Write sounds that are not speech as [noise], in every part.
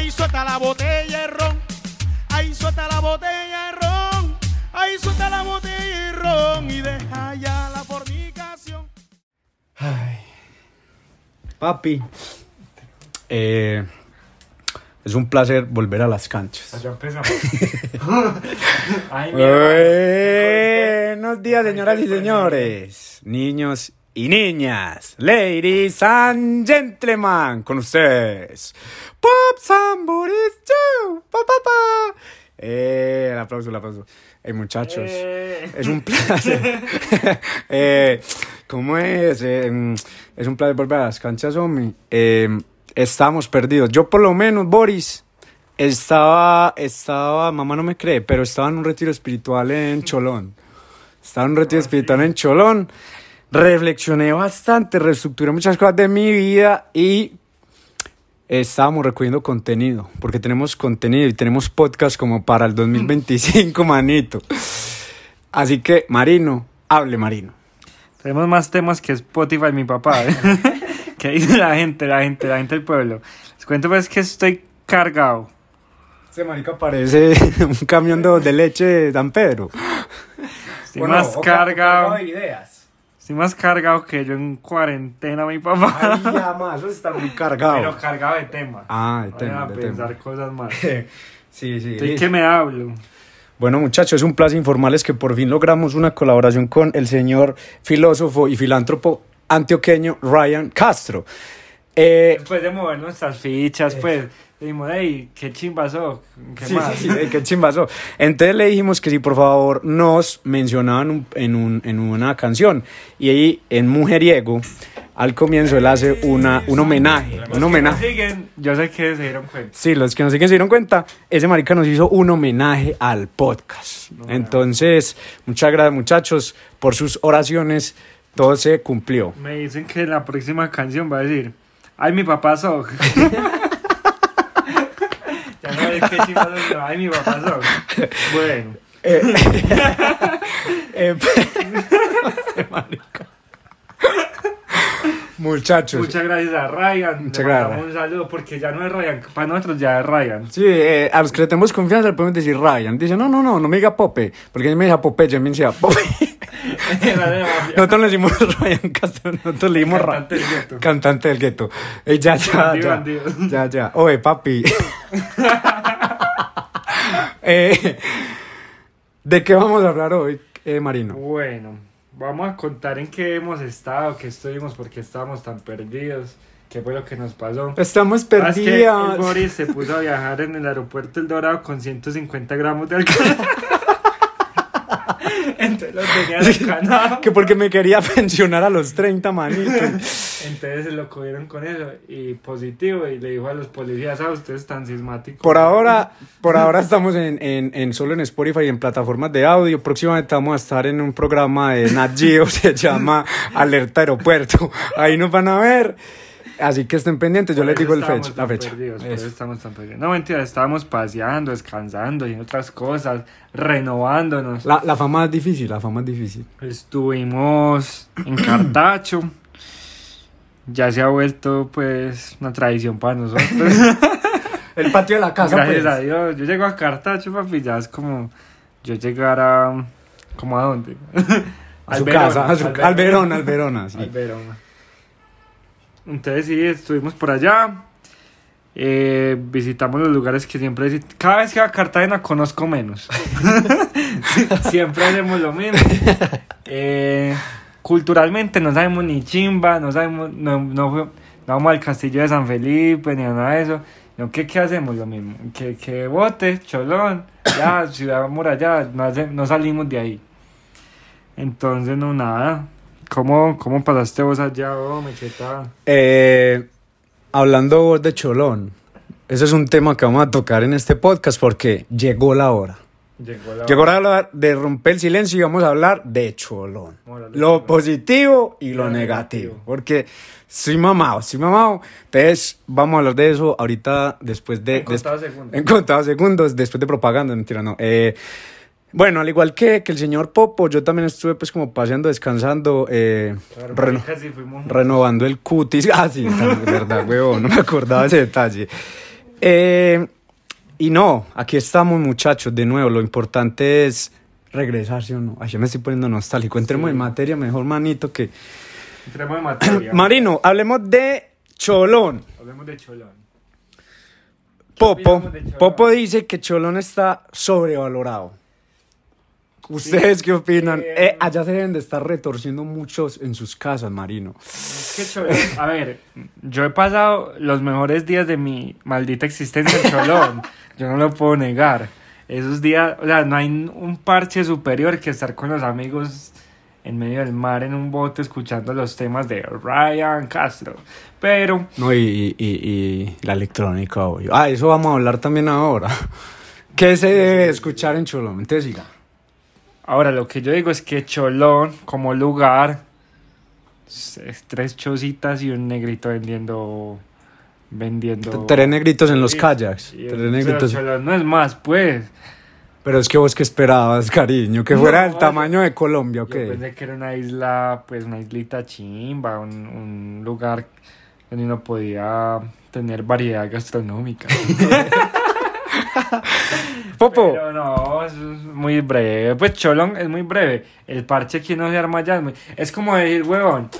Ahí suelta la botella de ron. Ahí suelta la botella de ron. Ahí suelta la botella de ron y deja ya la fornicación. Papi, eh, es un placer volver a las canchas. Ya empezamos. [laughs] Ay, mierda. Buenos días, señoras y señores, niños y niñas, ladies and gentlemen, con ustedes, Pop Somebody's Joe, pa, pa, pa. Eh, el aplauso, el aplauso. Eh, muchachos, Eh. es un placer. [laughs] eh, ¿Cómo es? Eh, mm, es un placer volver a las canchas, hombre. Eh, estamos perdidos. Yo, por lo menos, Boris, estaba, estaba, mamá no me cree, pero estaba en un retiro espiritual en [laughs] Cholón. Estaba en un retiro espiritual en Cholón. Reflexioné bastante, reestructuré muchas cosas de mi vida y estábamos recogiendo contenido, porque tenemos contenido y tenemos podcast como para el 2025, manito. Así que, Marino, hable, Marino. Tenemos más temas que Spotify, mi papá. ¿eh? [laughs] ¿Qué dice la gente, la gente, la gente del pueblo? Les cuento pues que estoy cargado. Este marica parece [laughs] un camión de, de leche de San Pedro. Estoy más cargado. ideas. Estoy más cargado que yo en cuarentena, mi papá. Ay, [laughs] ya más, eso está muy cargado. Pero cargado de temas. Ah, de Vayan tema, pensar cosas más. [laughs] Sí, sí. ¿De qué me hablo? Bueno, muchachos, es un placer informarles que por fin logramos una colaboración con el señor filósofo y filántropo antioqueño Ryan Castro. Eh, Después de mover nuestras fichas, pues, dijimos, hey, qué chimbazo, qué sí, más. sí, sí, qué chimbazo. Entonces le dijimos que si por favor nos mencionaban un- en, un- en una canción. Y ahí en Mujeriego, al comienzo él hace una, un homenaje. Un Me homenaje. siguen, yo sé que se dieron cuenta. Sí, los que nos siguen se dieron cuenta, ese marica nos hizo un homenaje al podcast. Entonces, muchas gracias muchachos por sus oraciones, todo se cumplió. Me dicen que la próxima canción va a decir, ay, mi papá Soc. [laughs] ya no es que ay, mi papá Soc. Bueno, Eh, [laughs] eh, [laughs] marica. Muchachos. muchas gracias a Ryan. Muchas Le gracias. mandamos un saludo porque ya no es Ryan, para nosotros ya es Ryan. Sí, eh, a los que le tenemos confianza le podemos decir Ryan. Dice, no, no, no, no me diga Pope, porque él me dice Popeye, yo me decía Pope. [laughs] Nosotros le decimos [laughs] Ryan Castro, nosotros le dimos Cantante del gueto. Cantante del gueto. Eh, ya, ya, ya. Ya, ya. Oye, papi. [laughs] Eh, ¿De qué vamos a hablar hoy, eh, Marino? Bueno, vamos a contar en qué hemos estado, qué estuvimos, por qué estábamos tan perdidos, qué fue lo que nos pasó. Estamos Ah, es que el perdidos. Boris se puso a viajar en el aeropuerto El Dorado con 150 gramos de alcohol. [laughs] Entonces lo tenía descanado. Que porque me quería pensionar a los 30, manito. Entonces se lo cogieron con eso y positivo y le dijo a los policías, ah, ustedes están sismáticos. Por ahora, por ahora estamos en, en, en solo en Spotify y en plataformas de audio. Próximamente vamos a estar en un programa de Nat Geo, [laughs] se llama Alerta Aeropuerto. Ahí nos van a ver. Así que estén pendientes, yo Por les digo el fecha, la fecha. perdidos, por Eso. estamos tan perdidos. No, mentira, estábamos paseando, descansando y otras cosas, renovándonos. La, la fama es difícil, la fama es difícil. Estuvimos en Cartacho. [clears throat] Ya se ha vuelto pues una tradición para nosotros. [laughs] El patio de la casa, Gracias pues. a Dios. Yo llego a Cartacho, papi, ya es como yo llegar a como a dónde? [laughs] A su Verona, casa, a su, al Verona, al Verona, sí. Al Verona. Entonces sí, estuvimos por allá. eh, visitamos los lugares que siempre Cada vez que voy a Cartagena conozco menos. [laughs] siempre hacemos lo mismo. Eh, culturalmente no sabemos ni chimba, no sabemos, no, no, vamos al castillo de San Felipe ni nada de eso. No, ¿qué, ¿Qué hacemos? Lo mismo. Que, que bote, cholón, ya, ciudad murallada, no, no salimos de ahí. Entonces, no, nada. ¿Cómo, cómo pasaste vos allá, oh, mecheta? Eh, hablando vos de Cholón, ese es un tema que vamos a tocar en este podcast porque llegó la hora. Llegó la Llegó la hora de romper el silencio y vamos a hablar de Cholón. Órale, Lo órale. positivo y lo Lo negativo. negativo. Porque soy mamado, soy mamado. Entonces, vamos a hablar de eso ahorita después de... En contados segundos. En contados segundos, después de propaganda, mentira, no. Eh, bueno, al igual que, que el señor Popo, yo también estuve pues como paseando, descansando, eh, Claro, reno- renovando el cutis. [laughs] Ah, sí, verdad, huevón, no me acordaba ese detalle. Eh, y no, aquí estamos muchachos, de nuevo, lo importante es regresar, ¿sí o no? Ay, yo me estoy poniendo nostálgico, entremos Sí. en materia, mejor manito que... Entremos en materia. [clears throat] Marino, hablemos de Cholón. Hablemos de Cholón. Popo, opinamos de Cholón? Popo dice que Cholón está sobrevalorado. ¿Ustedes qué opinan? Eh, Eh, allá se deben de estar retorciendo muchos en sus casas, Marino. Es que a ver, yo he pasado los mejores días de mi maldita existencia en Cholón. yo no lo puedo negar. Esos días, o sea, no hay un parche superior que estar con los amigos en medio del mar en un bote escuchando los temas de Ryan Castro. Pero No, y, y- y la electrónica, obvio. Ah, eso vamos a hablar también ahora. ¿Qué se debe escuchar en Cholón? Entonces siga. Ahora lo que yo digo es que Cholón como lugar es es tres chocitas y un negrito vendiendo vendiendo Tres negritos en los kayaks. y- Tres pero negritos. Cholón no es más, pues. Pero es que vos que esperabas, cariño, que fuera del tamaño de Colombia, ¿ok? Yo pensé que era una isla, pues una islita chimba, un, un lugar donde uno podía tener variedad gastronómica. [laughs] [laughs] Popo, Pero no, es muy breve. Pues Cholón es muy breve. El parche que uno se arma allá es muy... Es como decir, huevón.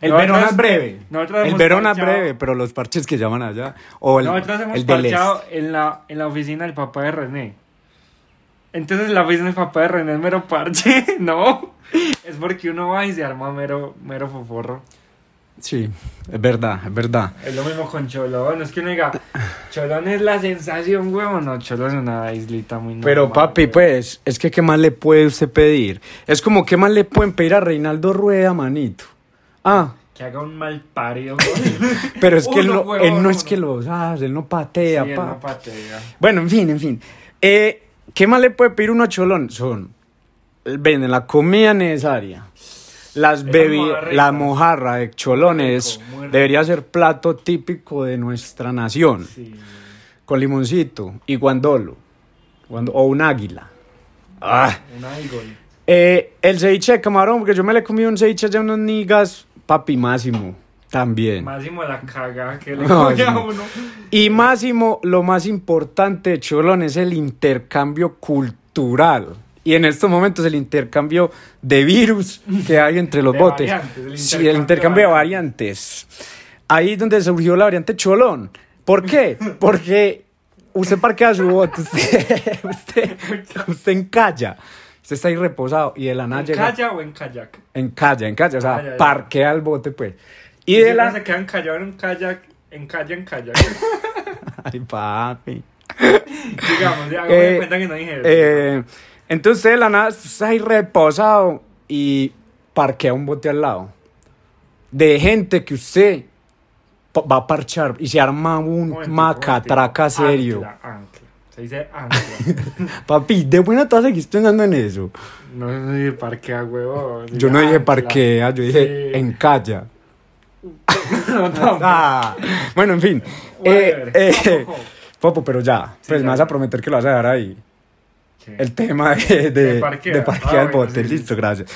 el nosotros- verón es breve. El verón es breve, pero los parches que llaman allá. O el, Nosotros hemos el parchado en la, en la oficina del papá de René. Entonces la oficina del papá de René es mero parche. [laughs] no. Es porque uno va y se arma mero, mero foforro. Sí, es verdad, es verdad. Es lo mismo con Cholón. Es que uno diga, Cholón es la sensación, huevón. No, Cholón es una islita muy Pero normal, papi, huevón. pues, es que ¿qué más le puede usted pedir? Es como, ¿qué más le pueden pedir a Reinaldo Rueda, manito? Ah, Que haga un mal parido, [laughs] pero es que él no, él no es que los hace, él no patea, Sí, él no patea. Bueno, en fin, en fin. Eh, ¿Qué más le puede pedir uno a Cholón? Son, venden la comida necesaria. Las bebidas, la mojarra de cholones rico, muy rico. debería ser plato típico de nuestra nación. Sí. Con limoncito y guandolo. guando- o un águila. Ah. Una igol. Eh, el ceviche de camarón, porque yo me le comí un ceviche allá unos nigas, papi máximo, también. Máximo la caga que le [laughs] No, a no. uno. Y máximo, lo más importante de Cholón es el intercambio cultural. Y en estos momentos el intercambio de virus que hay entre los De botes. variantes, el sí, el intercambio de variantes. Ahí es donde surgió la variante Cholón. ¿Por qué? [laughs] Porque usted parquea su bote, usted, [laughs] usted, usted encalla. Usted está ahí reposado y de la nada ¿En llega. calla o en kayak? En calla, en calla, o sea, Ah, ya, parquea el bote, pues. Y de la. se quedan callados en un kayak, en kayak, en kayak. [laughs] Ay, papi. Digamos, ya hago Eh, cuenta que no dije eso. Eh, entonces de la nada está ahí reposado y parquea un bote al lado. De gente que usted va a parchar y se arma un Momentico, macatraca serio. Ancla, ancla. Se dice ancla. [laughs] Papi, de buena tú seguís pensando en eso. no no dije parquea, huevón. Yo no dije ancla. parquea, yo dije Sí. en calla. [laughs] No. [laughs] Ah, bueno, en fin. Eh, eh, Popo, pero ya, Sí, pues ya. me vas a prometer que lo vas a dejar ahí. El tema de, de, De parquea. de parquear Ah, el bote. sí, Listo, gracias.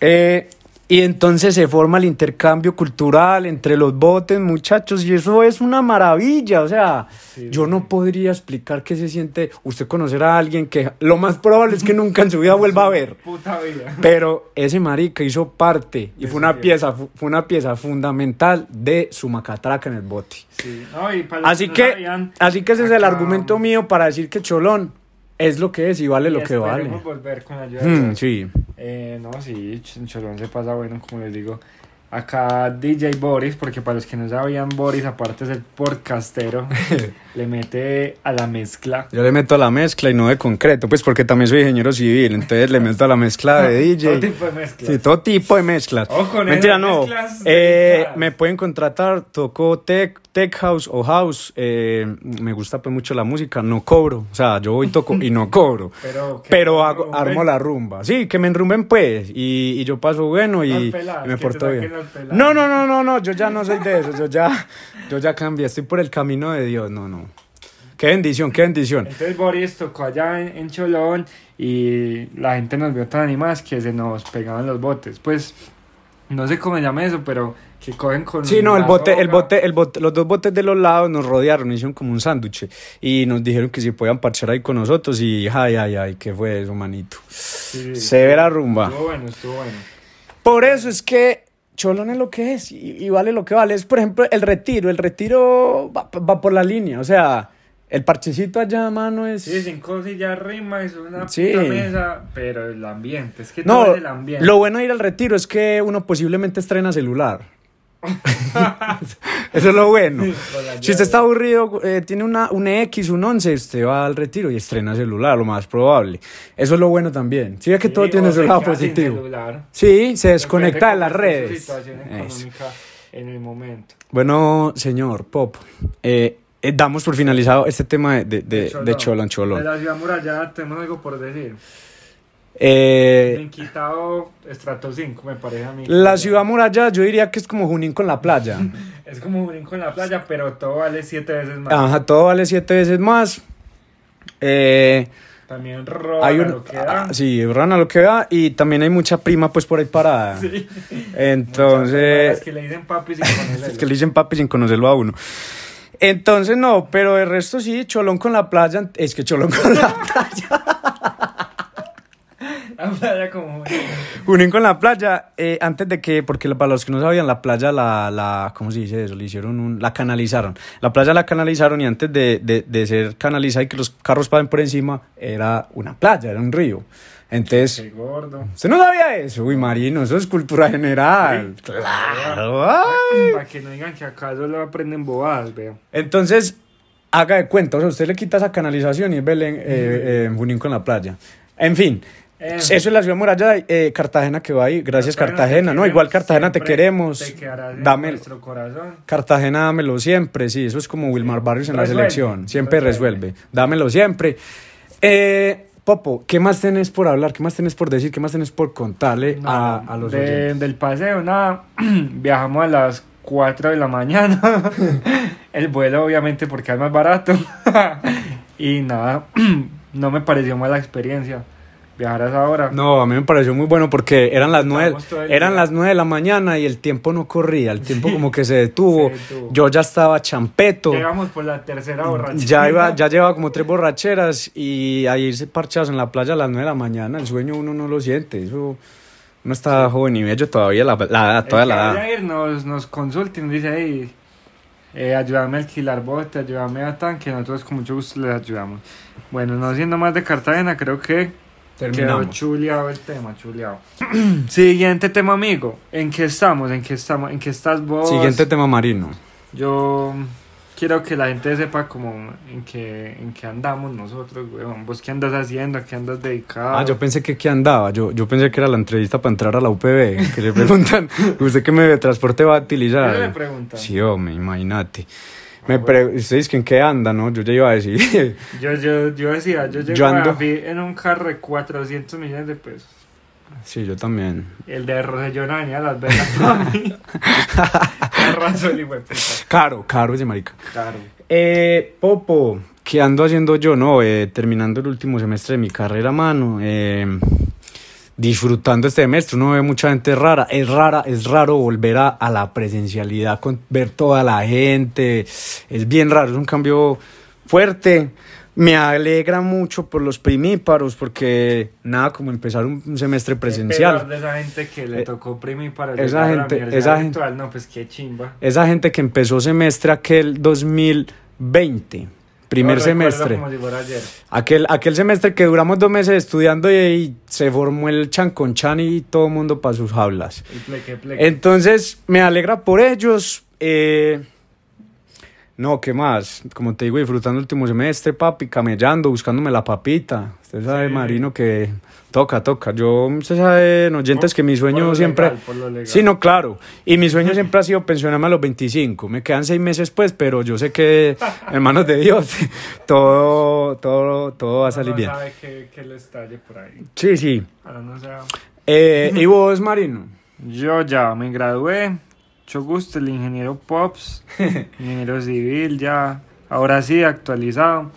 Eh, y entonces se forma el intercambio cultural entre los botes, muchachos, y eso es una maravilla. O sea, Sí, yo no podría explicar qué se siente usted conocer a alguien que lo más probable es que nunca en su vida [laughs] vuelva a ver. Puta vida. Pero ese marica hizo parte y fue una pieza, fu- fue una pieza fundamental de su macatraca en el bote. Sí. No, y para los Así que, así que ese es el argumento mío para decir que Cholón es lo que es y vale y lo que vale. volver con ayuda Mm, sí. Eh, no, sí, Ch- Cholón se pasa bueno, como les digo. Acá DJ Boris, porque para los que no sabían, Boris, aparte de ser podcastero, [laughs] le mete a la mezcla. Yo le meto a la mezcla y no de concreto, pues porque también soy ingeniero civil, entonces le meto a la mezcla de DJ. [laughs] Todo tipo de mezclas. Sí, todo tipo de mezclas. Ojo Mentira, no. mezclas Eh, me pueden contratar, toco tech, tech house o house. eh, me gusta pues mucho la música, no cobro. O sea, yo voy toco y no [laughs] cobro. Pero, hago, armo la rumba. Sí, que me enrumben pues. Y, y yo paso bueno y, me porto bien. No, no, no, no, no. Yo ya no soy de eso. Yo ya, yo ya cambié. Estoy por el camino de Dios. No, no. Qué bendición, qué bendición. Entonces Boris tocó allá en, en Cholón y la gente nos vio tan animadas que se nos pegaban los botes. Pues No sé cómo se llama eso, pero que cogen con. Sí, no, el bote, el bote, el bote, los dos botes de los lados nos rodearon, hicieron como un sándwich y nos dijeron que si podían parchar ahí con nosotros y ay, ay, ay, ¿qué fue eso, manito? Sí, Severa rumba. Estuvo bueno, estuvo bueno. Por eso es que Cholón es lo que es y, y vale lo que vale. Es, por ejemplo, el retiro. El retiro va, va por la línea. O sea, el parchecito allá, mano, es... Sí, cinco sillas rima, es una Sí. puta mesa, pero el ambiente, es que todo No, es el ambiente. lo bueno de ir al retiro es que uno posiblemente estrena celular. [laughs] Eso es lo bueno. Si usted está aburrido, eh, tiene una, un X, un 11, usted va al retiro y estrena celular, lo más probable. Eso es lo bueno también. Sí, ve que Sí, todo tiene su lado positivo. celular. Sí, se desconecta de las redes. en el momento. Bueno, señor Pop, eh, eh, damos por finalizado este tema de, de, de, de Cholón Cholón. De la ciudad murallada tenemos algo por decir. Eh, Estrato 5, me parece a mí. la ciudad muralla, yo diría que es como Junín con la playa. [laughs] Es como un brinco en la playa, pero todo vale siete veces más. Ajá, todo vale siete veces más. Eh, También hay un, lo que da. ah, sí, rana lo que da y también hay mucha prima pues por ahí parada. Sí. [laughs] Entonces, Es que le dicen papi sin conocerlo. [laughs] es que le dicen papi sin conocerlo a uno. Entonces no, pero el resto sí, Cholón con la playa, es que Cholón con la playa. [laughs] La playa como... Junín con la playa, eh, antes de que, porque para los que no sabían, la playa la, la ¿cómo se dice eso? Le hicieron un, la canalizaron. La playa la canalizaron y antes de, de, de ser canalizada y que los carros pasen por encima, era una playa, era un río. Entonces, Qué gordo. ¿usted no sabía eso? Uy, Marino, eso es cultura general. Claro. ay. Para que no digan que acá solo aprenden bobadas, veo. Entonces, haga de cuenta, o sea, usted le quita esa canalización y es Belén, eh, eh, Junín con la playa. En fin, eso es la ciudad muralla, eh, Cartagena que va ahí. Gracias, Cartagena. No, igual Cartagena te queremos. Te Dame, nuestro corazón. Cartagena, dámelo siempre. Sí, eso es como Wilmar Barrios en la selección. Siempre resuelve. resuelve. Dámelo siempre. Eh, Popo, ¿qué más tenés por hablar? ¿Qué más tenés por decir? ¿Qué más tenés por contarle No, a, a los de- oyentes? Del paseo, nada. [clears throat] Viajamos a las 4 de la mañana. [laughs] El vuelo, obviamente, porque es más barato. [laughs] y nada, [clears throat] no me pareció mala experiencia viajar a esa hora. No, a mí me pareció muy bueno porque eran las nueve, eran las nueve de la mañana y el tiempo no corría, el tiempo como que se detuvo. [laughs] Se detuvo. Yo ya estaba champeto. Llegamos por la tercera borrachera. Ya iba, ya llevaba como tres borracheras y a irse parchados en la playa a las nueve de la mañana, el sueño uno no lo siente, eso uno está joven y bello todavía, la, la edad, toda El la que edad. vaya a ir nos, nos consulta y nos dice, hey, eh, ayúdame a alquilar bote, ayúdame a tanque, nosotros con mucho gusto les ayudamos. Bueno, no siendo más de Cartagena, creo que quedó Terminamos. chuleado el tema, chuleado. [clears throat] Siguiente tema, amigo. ¿En qué estamos? ¿En qué estamos? ¿En qué estás vos? Siguiente tema marino. Yo quiero que la gente sepa como en qué, en qué andamos nosotros, weón. ¿Vos qué andas haciendo? ¿A qué andas dedicado? Ah, yo pensé que qué andaba, yo, yo pensé que era la entrevista para entrar a la UPB, que le preguntan, [laughs] ¿usted qué medio de transporte va a utilizar? ¿Qué le preguntan? Sí, hombre, imagínate. Me pre usted dice que en qué anda, ¿no? Yo ya iba a decir. [laughs] Yo, yo, yo decía, yo llego Yo ando- a en un carro de 400 millones de pesos. sí, yo también. El de Rosellón a las velas para mí. Razón. Caro, caro ese marica. Claro. Eh, Popo, ¿qué ando haciendo yo? No, eh, terminando el último semestre de mi carrera, mano. eh, disfrutando este semestre, uno ve mucha gente rara. Es rara, es raro volver a, a la presencialidad, con ver toda la gente. Es bien raro, es un cambio fuerte. Me alegra mucho por los primíparos, porque nada como empezar un, un semestre presencial. De esa gente que le tocó primi para esa llegar a la gente- universidad esa gente- virtual. No, pues qué chimba. Esa gente que empezó semestre aquel 2020, primer semestre. Como si fuera ayer. Aquel, aquel semestre que duramos dos meses estudiando y, y se formó el chanconchan y todo el mundo para sus jaulas. Y pleque, pleque. Entonces, me alegra por ellos. eh, no, ¿qué más? Como te digo, disfrutando el último semestre, papi, camellando, buscándome la papita. Usted sabe, Sí. Marino, que toca, toca. Yo, usted sabe, en oyentes, que mi Por sueño lo siempre... legal, por lo legal. Sí, no, claro. Y mi sueño siempre ha sido pensionarme a los 25. Me quedan seis meses pues, pero yo sé que en manos de Dios [laughs] todo, todo, todo va a salir Uno bien. sabe que, que le estalle por ahí. Sí, sí. Ahora no sea... Eh, ¿Y vos, Marino? Yo ya me gradué. Mucho gusto, el ingeniero Pops, [laughs] ingeniero civil, ya. Ahora sí, actualizado.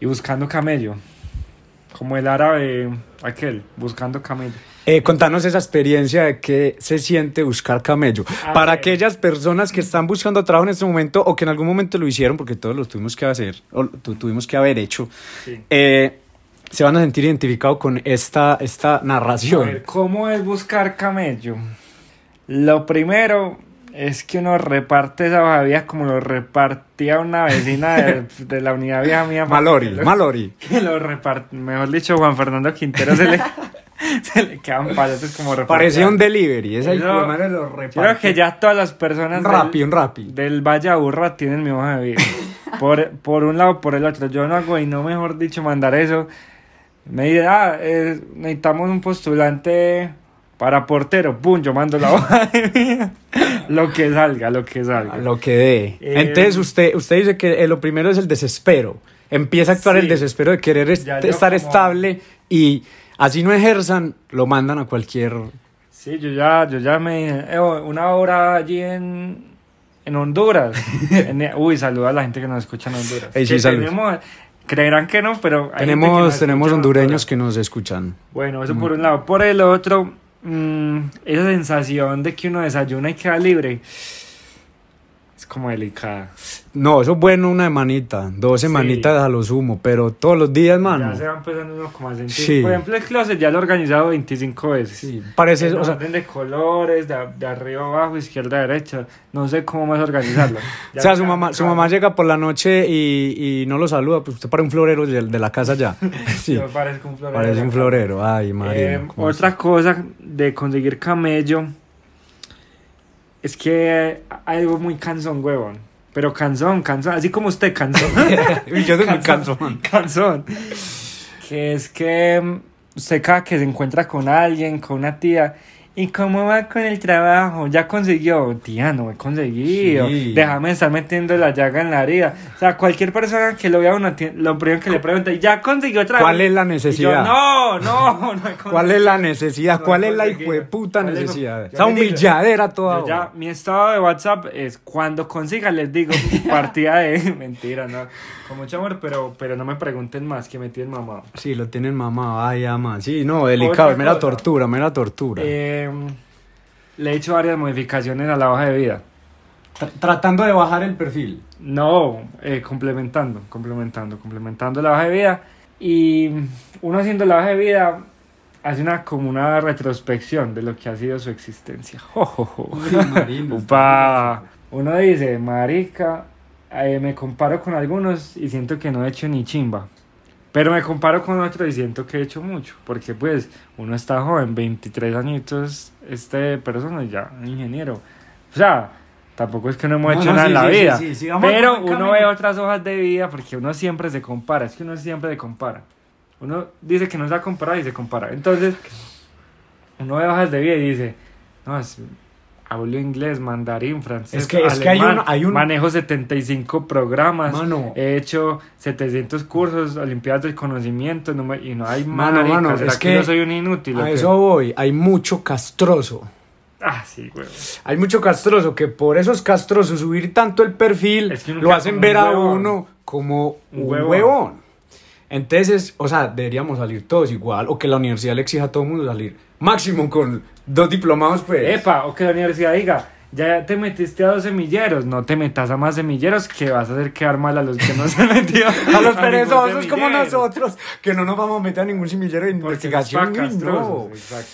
Y buscando camello. Como el árabe aquel, buscando camello. Eh, contanos esa experiencia de qué se siente buscar camello. A Para ver. aquellas personas que están buscando trabajo en este momento o que en algún momento lo hicieron, porque todos lo tuvimos que hacer, o tu- tuvimos que haber hecho, Sí. eh, se van a sentir identificados con esta, esta A narración. ver, ¿cómo es buscar camello? Lo primero es que uno reparte esa hoja de vida como lo repartía una vecina de, [laughs] de la unidad vieja mía. Malori, lo- Malori. Que lo repart- mejor dicho, Juan Fernando Quintero se le, [laughs] se le quedan paletes como repartir. Parecía un delivery. Esa hijo de lo Yo creo que ya todas las personas Un del- un rapi. del Valle Aburra tienen mi hoja de vida. [laughs] Por, por un lado, por el otro. Yo no hago y no, mejor dicho, mandar eso. Me dice, ah, eh, necesitamos un postulante para portero. Pum, yo mando la [laughs] hoja de vida. Lo que salga, lo que salga. Lo que dé. Eh, Entonces usted, usted dice que eh, lo primero es el desespero. Empieza a actuar Sí. el desespero de querer est- estar como- estable y así no ejerzan, lo mandan a cualquier... Sí, yo ya, yo ya me dije, "Eh, una hora allí en, en Honduras. [laughs] En- uy, saluda a la gente que nos escucha en Honduras. Sí, tenemos, creerán que no, pero hay que Tenemos, tenemos en hondureños que nos escuchan. Bueno, eso por un lado. Por el otro, mm, esa sensación de que uno desayuna y queda libre es como delicada. No, eso es bueno una semanita, dos Sí. semanitas a lo sumo, pero todos los días, mano. Ya se va empezando uno como a sentir. Sí. Por ejemplo, el closet ya lo he organizado 25 veces. Sí, parece, En o sea, de colores, de, de arriba abajo, izquierda derecha. No sé cómo más organizarlo. [laughs] o sea, su mamá, su mamá llega por la noche y, y no lo saluda, pues usted para un florero de, de la casa ya. [laughs] Sí, Yo parezco un florero. parece un florero. Ay, Eh, María. ¿cómo otra cosa de conseguir camello es que hay algo muy cansón, huevón. Pero cansón, cansón, así como usted, cansón. [laughs] Yo soy muy cansón. Cansón. Que es que mm, usted cada que se encuentra con alguien, con una tía, ¿y cómo va con el trabajo? ¿Ya consiguió? Tía, no he conseguido. Sí. Déjame estar metiendo la llaga en la herida. O sea, cualquier persona que lo vea uno, lo primero que le pregunta, ¿ya consiguió trabajo? ¿Cuál es la yo, necesidad? no, no, no he ¿Cuál es la necesidad? No ¿Cuál es la puta necesidad? Esa humilladera toda. Yo ya, mi estado de WhatsApp es cuando consiga, les digo, [laughs] partida de [laughs] mentira, ¿no? Con mucho amor, pero, pero no me pregunten más, que me tienen mamado. Sí, lo tienen mamá, ay, ama. Sí, no, delicado, mera tortura, mera tortura. Eh, le he hecho varias modificaciones a la hoja de vida. Tr- Tratando de bajar el perfil. No, eh, complementando, complementando, complementando la hoja de vida. Y uno haciendo la hoja de vida hace una como una retrospección de lo que ha sido su existencia. Jo, jo, jo. Upa. Uno dice, marica, eh, me comparo con algunos y siento que no he hecho ni chimba. Pero me comparo con otros y siento que he hecho mucho. Porque pues uno está joven, 23 añitos, este persona ya, ingeniero. O sea, tampoco es que no hemos No, hecho no, nada sí, en la sí, sí, vida. sí, pero uno ve otras hojas de vida porque uno siempre se compara. Es que uno siempre se compara. Uno dice que no se va a comparar y se compara. Entonces, uno ve hojas de vida y dice, no, es- hablo inglés, mandarín, francés, Es que- es que hay uno- hay un- manejo 75 programas, Mano. he hecho 700 cursos, olimpiadas del conocimiento, no me- y no hay Mano, marica, mano, ¿será es que, que yo soy un inútil. A eso voy, hay mucho castroso. Ah, sí, güey. Hay mucho castroso que por esos castrosos subir tanto el perfil Es que lo hacen ver un a uno como Un un huevón. huevón. Entonces, o sea, deberíamos salir todos igual o que la universidad le exija a todo el mundo salir máximo con dos diplomados, pues. Epa, o que la universidad diga, ya te metiste a dos semilleros, no te metas a más semilleros que vas a hacer quedar mal a los que no se han metido. [laughs] A los perezosos como nosotros, que no nos vamos a meter a ningún semillero de investigación. uy, no. Exacto.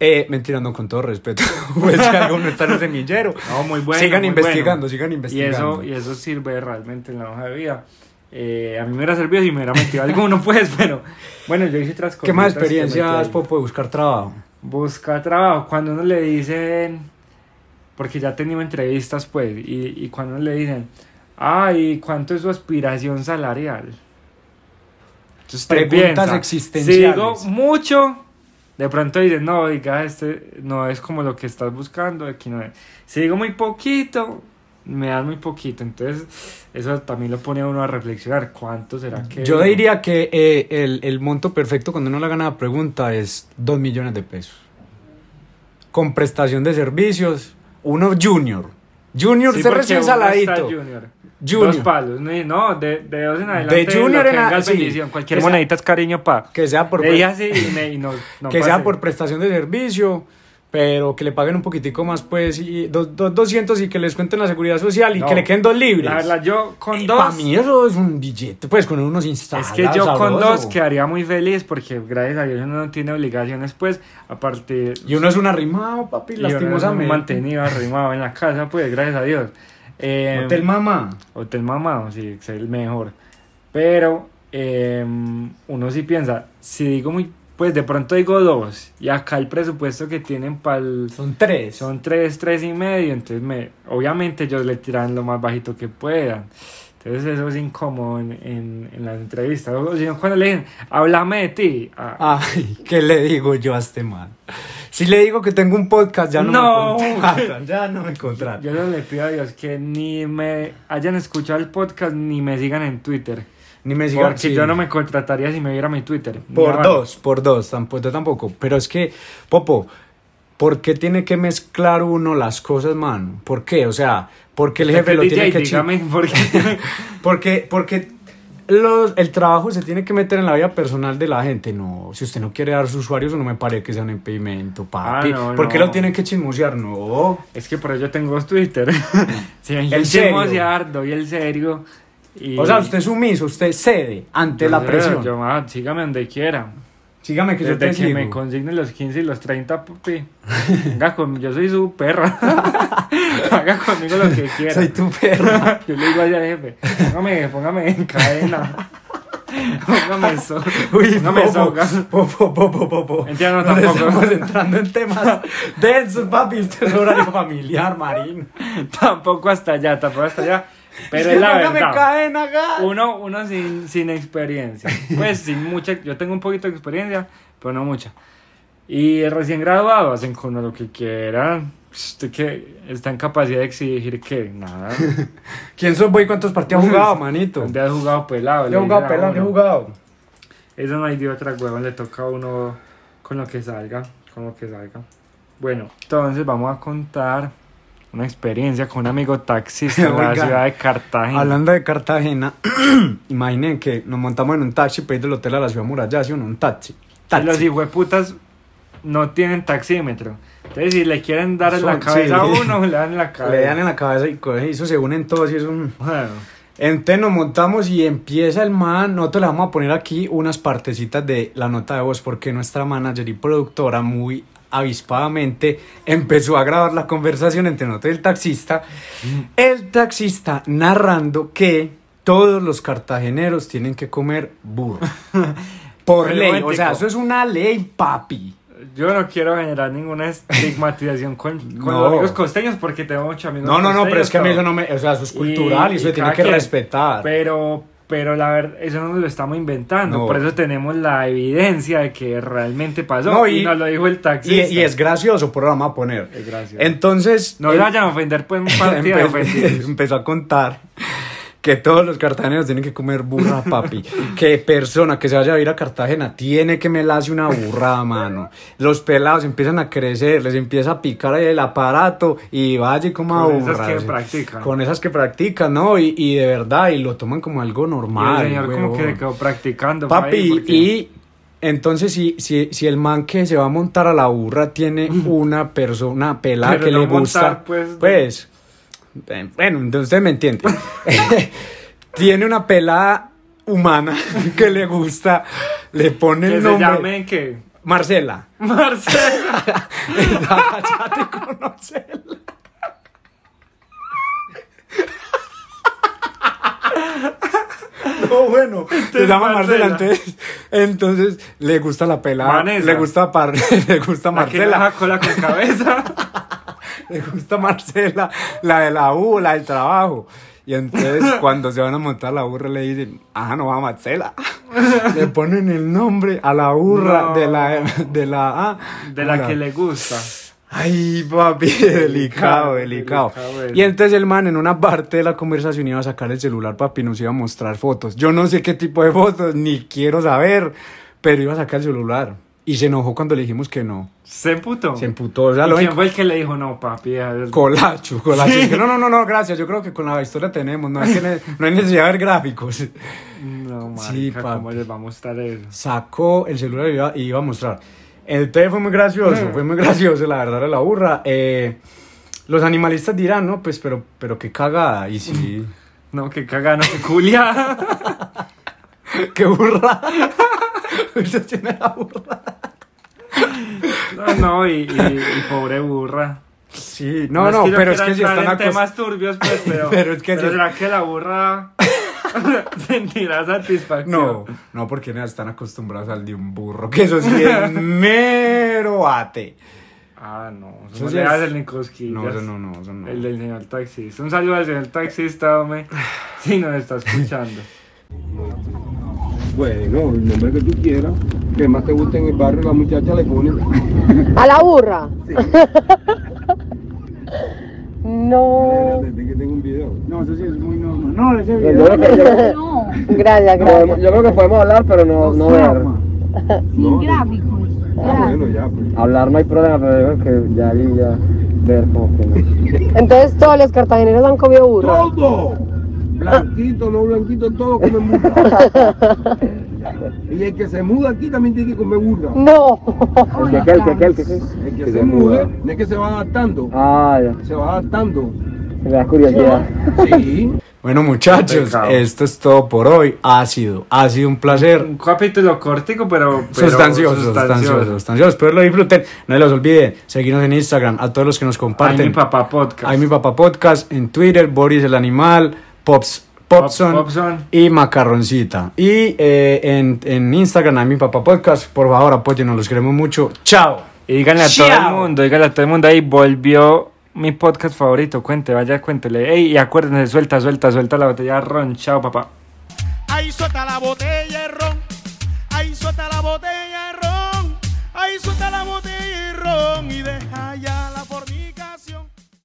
Eh, mentira, no, con todo respeto. [laughs] pues si alguno está en el semillero. [laughs] No, muy bueno. sigan muy investigando, bueno. sigan Y investigando. eso, y eso sirve realmente en la hoja de vida. Eh, a mí me hubiera servido si me hubiera metido alguno, pues, pero bueno, yo hice otras cosas. ¿Qué más experiencias, Popo, de buscar trabajo? Busca trabajo. Cuando uno le dicen, porque ya he tenido entrevistas, pues, y, y cuando uno le dicen, ay, ¿cuánto es su aspiración salarial? Entonces usted Preguntas piensa, existenciales. Si digo mucho, de pronto dicen, no, diga, este no es como lo que estás buscando, aquí no es. Si digo muy poquito, me dan muy poquito. Entonces, eso también lo pone a uno a reflexionar. ¿Cuánto será que.? Yo diría que eh, el, el monto perfecto cuando uno le gana la pregunta es 2 millones de pesos. Con prestación de servicios, uno junior. Junior Sí, se está saladito. junior. Junior. Dos palos, no, de, de dos en adelante. Junior lo que en a- venga es sí. Cualquier Que sea- monedita es cariño, pa. Que sea por, Ella sí y, me- y no, no que sea por prestación de servicio, pero que le paguen un poquitico más, pues, y dos, dos- 200 y que les cuenten la seguridad social y No. que le queden dos libres. La verdad, yo con dos. Para mí eso es un billete, pues, con unos instalados. Es que yo con dos quedaría muy feliz porque gracias a Dios uno no tiene obligaciones, pues, aparte. Y uno es un arrimado, papi, y uno es un lastimosamente. mantenido, arrimado en la casa, pues, gracias a Dios. Eh, Hotel mamá. Hotel mamado, sí, es el mejor. Pero eh, uno sí piensa, si digo muy, pues de pronto digo dos, y acá el presupuesto que tienen para Son tres. son tres, tres y medio, entonces me, obviamente ellos le tiran lo más bajito que puedan. Entonces eso es incómodo en, en, en las entrevistas. O si no, cuando le dicen, háblame de ti. ah, Ay, ¿qué le digo yo a este man? Si le digo que tengo un podcast, ya no, No. me contratan. Ya no me contratan. yo solo le pido a Dios que ni me hayan escuchado el podcast ni me sigan en Twitter. Ni me sigan. Porque sí. yo no me contrataría si me viera mi Twitter. Por dos, por dos, tampoco, yo tampoco. Pero es que, Popo, ¿por qué tiene que mezclar uno las cosas, man? ¿Por qué? O sea, porque el jefe lo DJ, tiene que dígame, [laughs] ¿por qué? Porque, porque los, el trabajo se tiene que meter en la vida personal de la gente. No, si usted no quiere dar sus usuarios, no me parece que sea un impedimento, papi. Ah, no, ¿Por qué lo tienen que chismosear? No. es que por eso tengo Twitter. [laughs] si ¿El chismosear, doy el serio. Y... O sea, usted es sumiso, usted cede ante Yo la sé, presión. Yo, ah, sígame donde quiera. Sígame que yo Desde te que sigo. me consignen los 15 y los 30, papi. Venga conmigo, yo soy su perra. [laughs] Haga conmigo lo que quiera. Soy tu perra. [laughs] Yo le digo allá al jefe, póngame, póngame en cadena. [laughs] póngame eso. Uy, póngame popo, soga. popo, popo, popo. Entiendo, Nos tampoco. Estamos entrando en temas densos, papi. Este es horario familiar, Marín. Tampoco hasta allá, tampoco hasta allá. Pero [laughs] es la verdad. cadena, gas. Uno, uno sin, sin experiencia. Pues sin mucha, yo tengo un poquito de experiencia, pero no mucha. Y recién graduado hacen con lo que quieran. Usted que está en capacidad de exigir que nada. [laughs] ¿Quién sos, voy? ¿Cuántos partidos has jugado, manito? ¿Dónde has jugado pelado? Yo he jugado pelado, yo he jugado. Eso no hay de otra huevón, le toca a uno con lo que salga, con lo que salga. Bueno, entonces vamos a contar una experiencia con un amigo taxista en la Oiga, ciudad de Cartagena. Hablando de Cartagena, [clears throat] imaginen que nos montamos en un taxi para ir del hotel a la ciudad muralla, ¿sí o no? Un taxi. Y los Taxi. hijueputas no tienen taxímetro. Entonces, si le quieren dar en la cabeza a sí. uno, le dan en la cabeza. [laughs] Le dan en la cabeza y coge, eso se unen todos y eso... mm. Bueno, Entonces nos montamos y empieza el man, nosotros le vamos a poner aquí unas partecitas de la nota de voz porque nuestra manager y productora muy avispadamente empezó a grabar la conversación entre nosotros y el taxista. El taxista narrando que todos los cartageneros tienen que comer burro. [laughs] Por ley, o sea, eso es una ley, papi. yo no quiero generar ninguna estigmatización con, con No. los amigos costeños porque tengo muchos amigos No, no, no, pero es que a mí eso no me, o sea, eso es cultural y, eso y se tiene que respetar. Pero, pero la verdad, eso no nos lo estamos inventando. No. Por eso tenemos la evidencia de que realmente pasó. No, y, y- nos lo dijo el Y, taxista. y es gracioso, por lo vamos a poner. Es gracioso. Entonces, no se vayan a ofender, pues, [laughs] partida de ofendidos. [laughs] empezó a contar que todos los cartageneros tienen que comer burra, [laughs] papi. que persona que se vaya a ir a Cartagena tiene que melarse una burra, mano. Los pelados empiezan a crecer, les empieza a picar el aparato y vaya como a Con esas que sí. practican. Con esas que practican, ¿no? Y, y de verdad, y lo toman como algo Y normal. el señor como que quedó practicando. Papi, porque- y entonces si, si, si el man que se va a montar a la burra tiene [laughs] una persona pelada Pero que no le gusta, montar, pues, pues, bueno, entonces usted me entiende. [laughs] tiene una pelada humana [laughs] que le gusta, le pone Que el se nombre llame. Marcela. [laughs] Marcela. ya te conocela. No, bueno, [laughs] se llama Marcela, Marcela. entonces, entonces le gusta la pelada, Vanessa. le gusta par, [laughs] le gusta La Marcela, deja cola con cabeza. [laughs] le gusta Marcela, la de la U, la del trabajo. Y entonces cuando se van a montar la burra le dicen, ah, no va Marcela. Le ponen el nombre a la burra No. de la de la ah, De la ¿cómo que le gusta. Ay, papi, delicado, delicado. Y entonces el man en una parte de la conversación iba a sacar el celular, papi, nos iba a mostrar fotos. Yo no sé qué tipo de fotos, ni quiero saber, pero iba a sacar el celular. y se enojó cuando le dijimos que no. Se emputó. Se emputó, o sea, ¿Y lo ¿Quién fue el que le dijo no, papi? Colacho, colacho. Que no, no, no, no, gracias. Yo creo que con la historia tenemos. No, hay que ne- no hay necesidad de ver gráficos. No, marica, Sí, ¿cómo papi. les va a mostrar eso? Sacó el celular y iba, y iba a mostrar. El té fue muy gracioso, fue muy gracioso, la verdad, era la burra. Eh, los animalistas dirán, no, pues, pero, pero qué cagada. Y sí, [laughs] No, que cagano, que culia. [laughs] qué burra. Usted tiene la burra. No, no, y, y, y pobre burra. Sí, no, no, quiero pero es que si están temas turbios, pues, [laughs] pero, Pero es que pero si- ¿será que la burra [laughs] sentirá satisfacción? No, no, porque no están acostumbrados al de un burro, que eso sí es [laughs] mero ate. Ah, no, eso Eso no sí le es- hace el Nicosquillas. No, eso no, no, eso no. El del señor taxista. Un saludo al señor taxista, hombre. [sighs] Si nos está escuchando. Bueno, el nombre que tú quieras, que más te guste en el barrio, la muchacha le pone. ¿A la burra? [laughs] no. Desde que tengo un video. No, eso sí es muy normal. No, ese Yo video. creo que, yo- [laughs] Gracias, podemos- gracias. yo creo que podemos hablar, pero no, no ver. Sin No, gráficos. Ah, bueno, ya, pues. Hablar no hay problema, pero yo creo que ya ahí ya ver como que no. [laughs] Entonces todos los cartageneros han comido burra. Todo. Blanquito, no blanquito, todo come burra. [laughs] y el que se muda aquí también tiene que comer burra. No. El que aquel, que aquel, que aquel. El que se mude, no es que se va adaptando. Ah, ya. Se va adaptando. Me da curiosidad. Sí. [laughs] Bueno, muchachos, esto es todo por hoy. Ha sido, ha sido un placer. Un capítulo cortico, pero. pero Sustancioso, sustancioso, sustancioso. Espero lo disfruten. No los olviden. Seguirnos en Instagram. A todos los que nos comparten. mi papá podcast. Ay, mi papá podcast. En Twitter, Boris el Animal, Pops, Popson, Popson. y Macarroncita. Y eh, en, en Instagram, Ay, mi papá podcast. Por favor, apóyennos. Los queremos mucho. Chao. Y díganle a todo el mundo, díganle a todo el mundo ahí, volvió mi podcast favorito. Cuente, vaya, cuéntele. Ey, y acuérdense, suelta, suelta, suelta la botella de ron. Chao, papá. Ahí suelta la botella de ron. Ahí suelta la botella de ron. Ahí suelta la botella de ron. Y deja ya